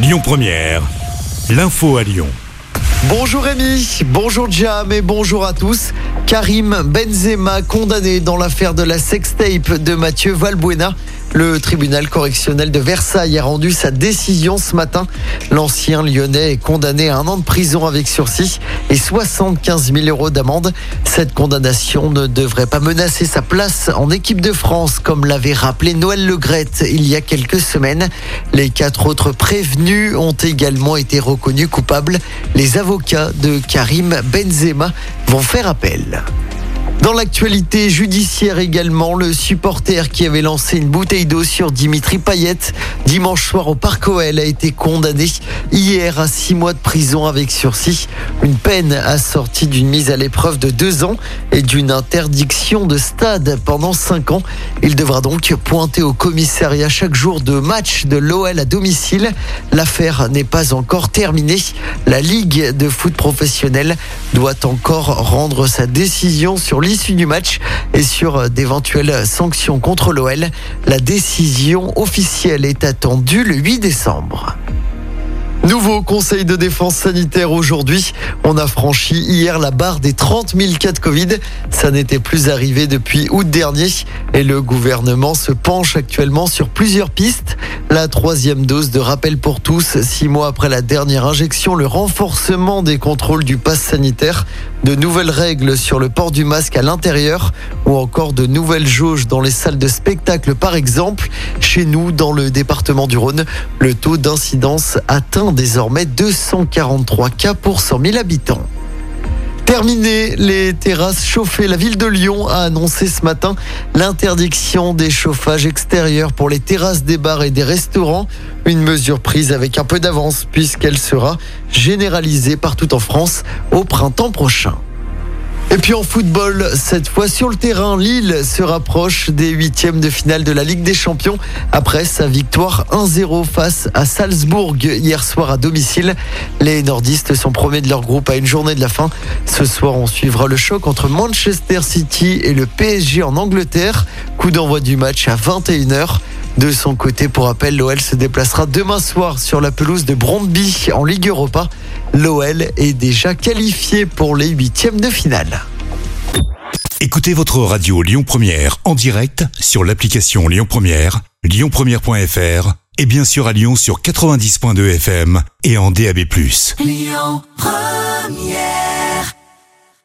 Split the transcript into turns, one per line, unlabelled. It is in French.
Lyon Première, l'info à Lyon.
Bonjour Rémi, bonjour Jam et bonjour à tous. Karim Benzema condamné dans l'affaire de la sextape de Mathieu Valbuena. Le tribunal correctionnel de Versailles a rendu sa décision ce matin. L'ancien lyonnais est condamné à un an de prison avec sursis et 75 000 euros d'amende. Cette condamnation ne devrait pas menacer sa place en équipe de France, comme l'avait rappelé Noël Legrette il y a quelques semaines. Les quatre autres prévenus ont également été reconnus coupables. Les avocats de Karim Benzema vont faire appel. Dans l'actualité judiciaire également, le supporter qui avait lancé une bouteille d'eau sur Dimitri Payet dimanche soir au Parc OL a été condamné hier à six mois de prison avec sursis. Une peine assortie d'une mise à l'épreuve de deux ans et d'une interdiction de stade pendant cinq ans. Il devra donc pointer au commissariat chaque jour de match de l'OL à domicile. L'affaire n'est pas encore terminée. La Ligue de foot professionnel doit encore rendre sa décision sur l'issue du match et sur d'éventuelles sanctions contre l'OL. La décision officielle est attendue le 8 décembre. Nouveau conseil de défense sanitaire aujourd'hui. On a franchi hier la barre des 30 000 cas de Covid. Ça n'était plus arrivé depuis août dernier. Et le gouvernement se penche actuellement sur plusieurs pistes. La troisième dose de rappel pour tous, six mois après la dernière injection, le renforcement des contrôles du pass sanitaire, de nouvelles règles sur le port du masque à l'intérieur ou encore de nouvelles jauges dans les salles de spectacle par exemple. Chez nous, dans le département du Rhône, le taux d'incidence atteint désormais 243 cas pour 100 000 habitants. Terminé les terrasses chauffées. La ville de Lyon a annoncé ce matin l'interdiction des chauffages extérieurs pour les terrasses des bars et des restaurants. Une mesure prise avec un peu d'avance puisqu'elle sera généralisée partout en France au printemps prochain. Et puis en football, cette fois sur le terrain, Lille se rapproche des huitièmes de finale de la Ligue des Champions après sa victoire 1-0 face à Salzbourg hier soir à domicile. Les nordistes sont premiers de leur groupe à une journée de la fin. Ce soir, on suivra le choc entre Manchester City et le PSG en Angleterre. Coup d'envoi du match à 21h. De son côté, pour rappel, l'OL se déplacera demain soir sur la pelouse de Brondby en Ligue Europa. L'OL est déjà qualifié pour les huitièmes de finale.
Écoutez votre radio Lyon Première en direct sur l'application Lyon Première, lyonpremière.fr et bien sûr à Lyon sur 90.2 FM et en DAB+.
Lyon Première